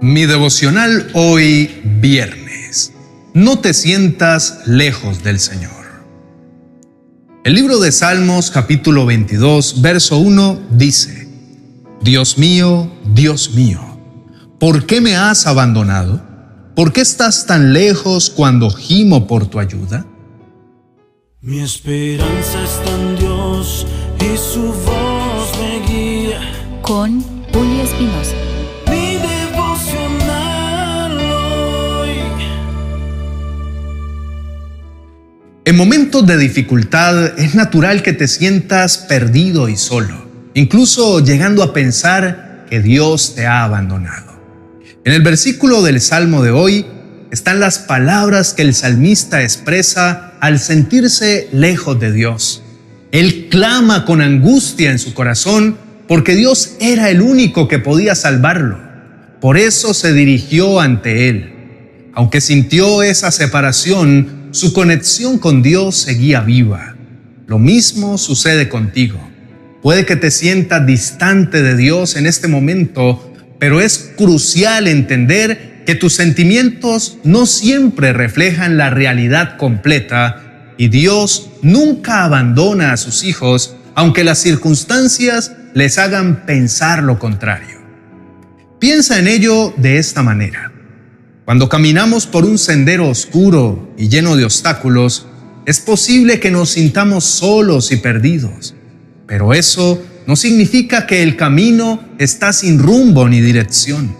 Mi devocional hoy viernes. No te sientas lejos del Señor. El libro de Salmos capítulo 22, verso 1 dice, Dios mío, Dios mío, ¿por qué me has abandonado? ¿Por qué estás tan lejos cuando gimo por tu ayuda? Mi esperanza está en Dios y su voz me guía. Con Julio Espinosa. En momentos de dificultad es natural que te sientas perdido y solo, incluso llegando a pensar que Dios te ha abandonado. En el versículo del Salmo de hoy están las palabras que el salmista expresa al sentirse lejos de Dios. Él clama con angustia en su corazón porque Dios era el único que podía salvarlo. Por eso se dirigió ante Él. Aunque sintió esa separación, su conexión con Dios seguía viva. Lo mismo sucede contigo. Puede que te sientas distante de Dios en este momento, pero es crucial entender que tus sentimientos no siempre reflejan la realidad completa y Dios nunca abandona a sus hijos aunque las circunstancias les hagan pensar lo contrario. Piensa en ello de esta manera. Cuando caminamos por un sendero oscuro y lleno de obstáculos, es posible que nos sintamos solos y perdidos, pero eso no significa que el camino está sin rumbo ni dirección.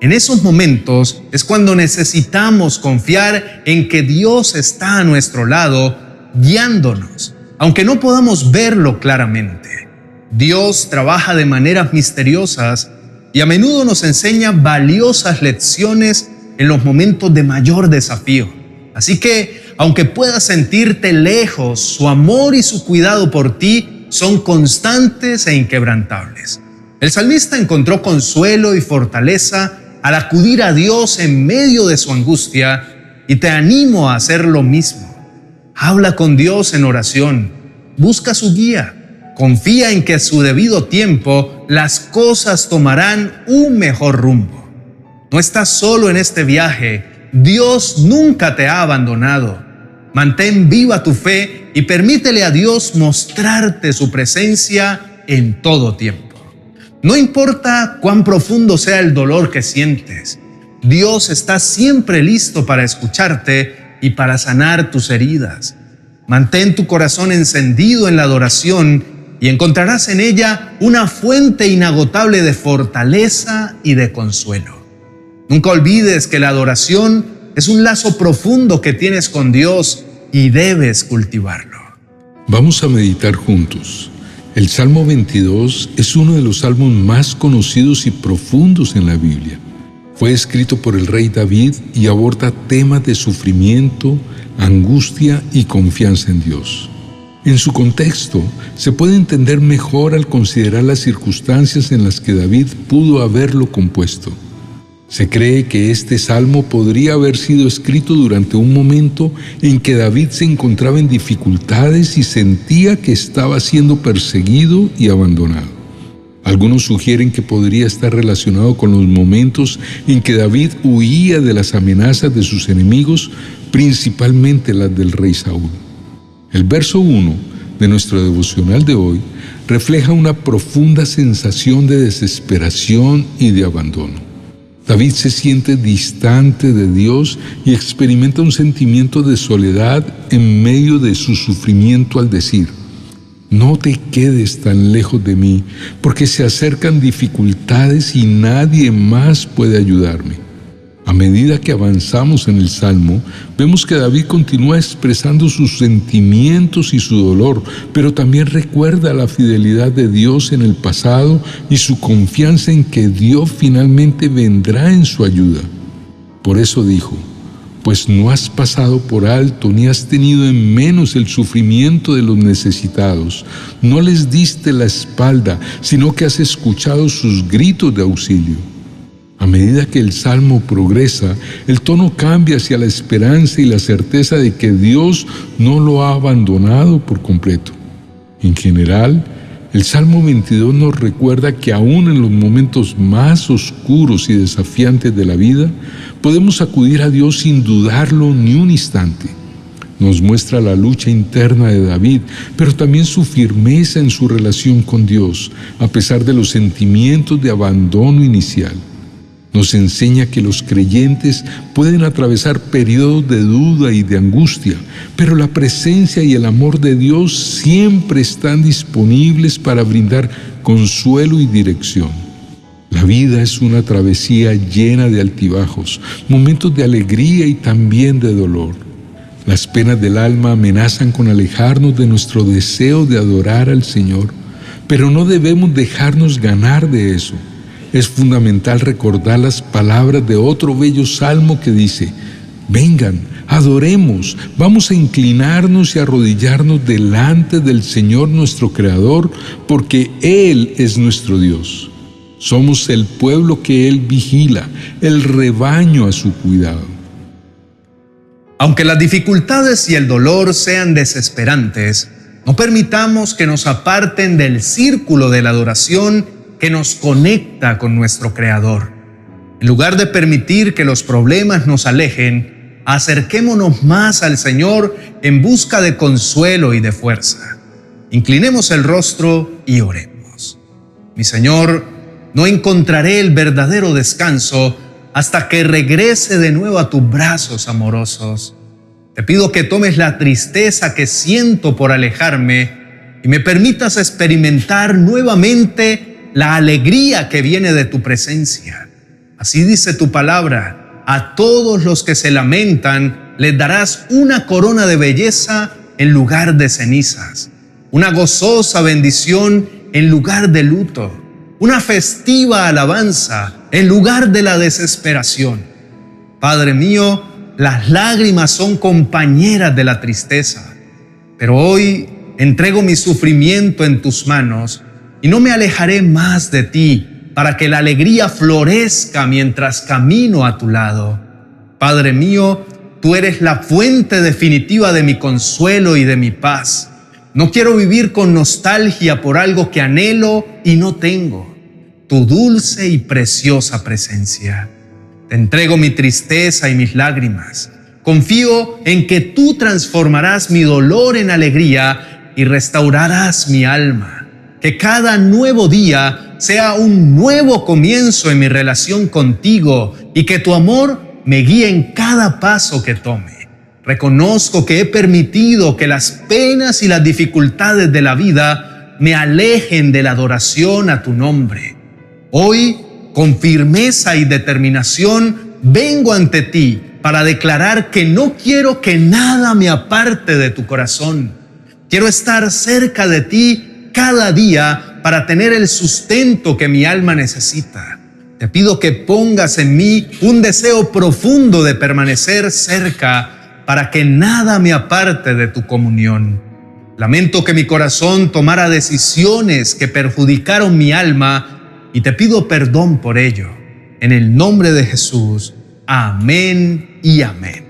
En esos momentos es cuando necesitamos confiar en que Dios está a nuestro lado, guiándonos, aunque no podamos verlo claramente. Dios trabaja de maneras misteriosas y a menudo nos enseña valiosas lecciones en los momentos de mayor desafío. Así que, aunque puedas sentirte lejos, su amor y su cuidado por ti son constantes e inquebrantables. El salmista encontró consuelo y fortaleza al acudir a Dios en medio de su angustia y te animo a hacer lo mismo. Habla con Dios en oración, busca su guía, confía en que a su debido tiempo las cosas tomarán un mejor rumbo. No estás solo en este viaje. Dios nunca te ha abandonado. Mantén viva tu fe y permítele a Dios mostrarte su presencia en todo tiempo. No importa cuán profundo sea el dolor que sientes, Dios está siempre listo para escucharte y para sanar tus heridas. Mantén tu corazón encendido en la adoración y encontrarás en ella una fuente inagotable de fortaleza y de consuelo. Nunca olvides que la adoración es un lazo profundo que tienes con Dios y debes cultivarlo. Vamos a meditar juntos. El Salmo 22 es uno de los salmos más conocidos y profundos en la Biblia. Fue escrito por el rey David y aborda temas de sufrimiento, angustia y confianza en Dios. En su contexto, se puede entender mejor al considerar las circunstancias en las que David pudo haberlo compuesto. Se cree que este salmo podría haber sido escrito durante un momento en que David se encontraba en dificultades y sentía que estaba siendo perseguido y abandonado. Algunos sugieren que podría estar relacionado con los momentos en que David huía de las amenazas de sus enemigos, principalmente las del rey Saúl. El verso 1 de nuestro devocional de hoy refleja una profunda sensación de desesperación y de abandono. David se siente distante de Dios y experimenta un sentimiento de soledad en medio de su sufrimiento al decir, no te quedes tan lejos de mí, porque se acercan dificultades y nadie más puede ayudarme. A medida que avanzamos en el Salmo, vemos que David continúa expresando sus sentimientos y su dolor, pero también recuerda la fidelidad de Dios en el pasado y su confianza en que Dios finalmente vendrá en su ayuda. Por eso dijo, pues no has pasado por alto ni has tenido en menos el sufrimiento de los necesitados. No les diste la espalda, sino que has escuchado sus gritos de auxilio. A medida que el salmo progresa, el tono cambia hacia la esperanza y la certeza de que Dios no lo ha abandonado por completo. En general, El Salmo 22 nos recuerda que aún en los momentos más oscuros y desafiantes de la vida, podemos acudir a Dios sin dudarlo ni un instante. Nos muestra la lucha interna de David, pero también su firmeza en su relación con Dios, a pesar de los sentimientos de abandono inicial. Nos enseña que los creyentes pueden atravesar periodos de duda y de angustia, pero la presencia y el amor de Dios siempre están disponibles para brindar consuelo y dirección. La vida es una travesía llena de altibajos, momentos de alegría y también de dolor. Las penas del alma amenazan con alejarnos de nuestro deseo de adorar al Señor, pero no debemos dejarnos ganar de eso es fundamental recordar las palabras de otro bello salmo que dice, vengan, adoremos, vamos a inclinarnos y arrodillarnos delante del Señor nuestro Creador, porque Él es nuestro Dios. Somos el pueblo que Él vigila, el rebaño a su cuidado. Aunque las dificultades y el dolor sean desesperantes, no permitamos que nos aparten del círculo de la adoración que nos conecta con nuestro Creador. En lugar de permitir que los problemas nos alejen, acerquémonos más al Señor en busca de consuelo y de fuerza. Inclinemos el rostro y oremos. Mi Señor, no encontraré el verdadero descanso hasta que regrese de nuevo a tus brazos amorosos. Te pido que tomes la tristeza que siento por alejarme y me permitas experimentar nuevamente la alegría que viene de tu presencia. Así dice tu palabra, a todos los que se lamentan les darás una corona de belleza en lugar de cenizas, una gozosa bendición en lugar de luto, una festiva alabanza en lugar de la desesperación. Padre mío, las lágrimas son compañeras de la tristeza, pero hoy entrego mi sufrimiento en tus manos y no me alejaré más de ti para que la alegría florezca mientras camino a tu lado. Padre mío, tú eres la fuente definitiva de mi consuelo y de mi paz. No quiero vivir con nostalgia por algo que anhelo y no tengo. Tu dulce y preciosa presencia. Te entrego mi tristeza y mis lágrimas. Confío en que tú transformarás mi dolor en alegría y restaurarás mi alma que cada nuevo día sea un nuevo comienzo en mi relación contigo y que tu amor me guíe en cada paso que tome. Reconozco que he permitido que las penas y las dificultades de la vida me alejen de la adoración a tu nombre. Hoy, con firmeza y determinación, vengo ante ti para declarar que no quiero que nada me aparte de tu corazón. Quiero estar cerca de ti cada día para tener el sustento que mi alma necesita. Te pido que pongas en mí un deseo profundo de permanecer cerca para que nada me aparte de tu comunión. Lamento que mi corazón tomara decisiones que perjudicaron mi alma y te pido perdón por ello. En el nombre de Jesús. Amén y amén.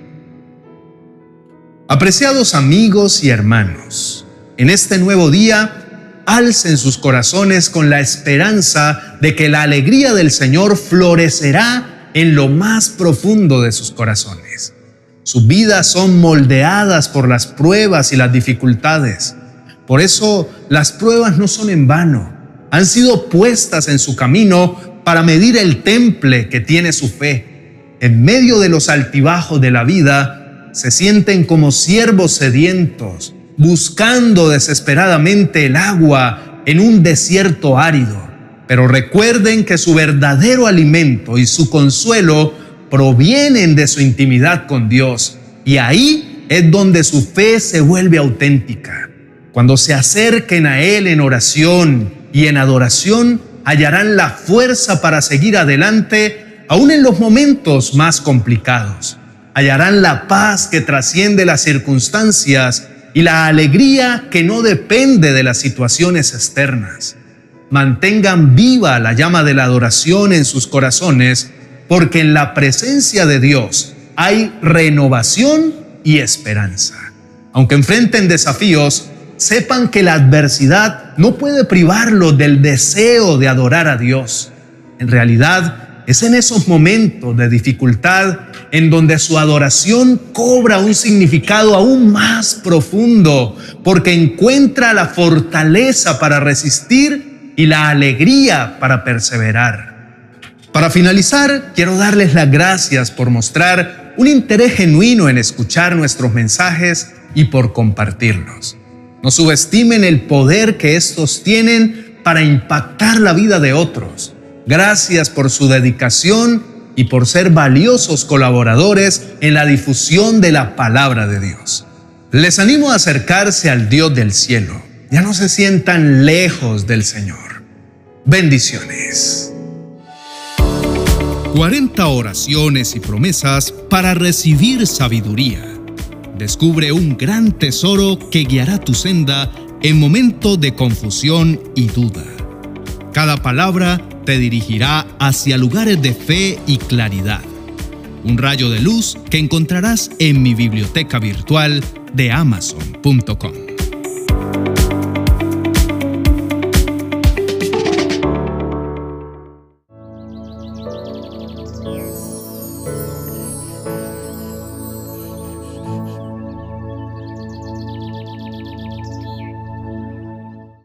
Apreciados amigos y hermanos, en este nuevo día alcen sus corazones con la esperanza de que la alegría del Señor florecerá en lo más profundo de sus corazones. Sus vidas son moldeadas por las pruebas y las dificultades. Por eso las pruebas no son en vano. Han sido puestas en su camino para medir el temple que tiene su fe. En medio de los altibajos de la vida, se sienten como siervos sedientos, buscando desesperadamente el agua en un desierto árido. Pero recuerden que su verdadero alimento y su consuelo provienen de su intimidad con Dios. Y ahí es donde su fe se vuelve auténtica. Cuando se acerquen a Él en oración y en adoración, hallarán la fuerza para seguir adelante aún en los momentos más complicados. Hallarán la paz que trasciende las circunstancias y la alegría que no depende de las situaciones externas. Mantengan viva la llama de la adoración en sus corazones, porque en la presencia de Dios hay renovación y esperanza. Aunque enfrenten desafíos, sepan que la adversidad no puede privarlos del deseo de adorar a Dios. En realidad, es en esos momentos de dificultad en donde su adoración cobra un significado aún más profundo, porque encuentra la fortaleza para resistir y la alegría para perseverar. Para finalizar, quiero darles las gracias por mostrar un interés genuino en escuchar nuestros mensajes y por compartirlos. No subestimen el poder que estos tienen para impactar la vida de otros. Gracias por su dedicación y por ser valiosos colaboradores en la difusión de la palabra de Dios. Les animo a acercarse al Dios del cielo. Ya no se sientan lejos del Señor. Bendiciones. 40 oraciones y promesas para recibir sabiduría. Descubre un gran tesoro que guiará tu senda en momentos de confusión y duda. Cada palabra te dirigirá hacia lugares de fe y claridad. Un rayo de luz que encontrarás en mi biblioteca virtual de amazon.com.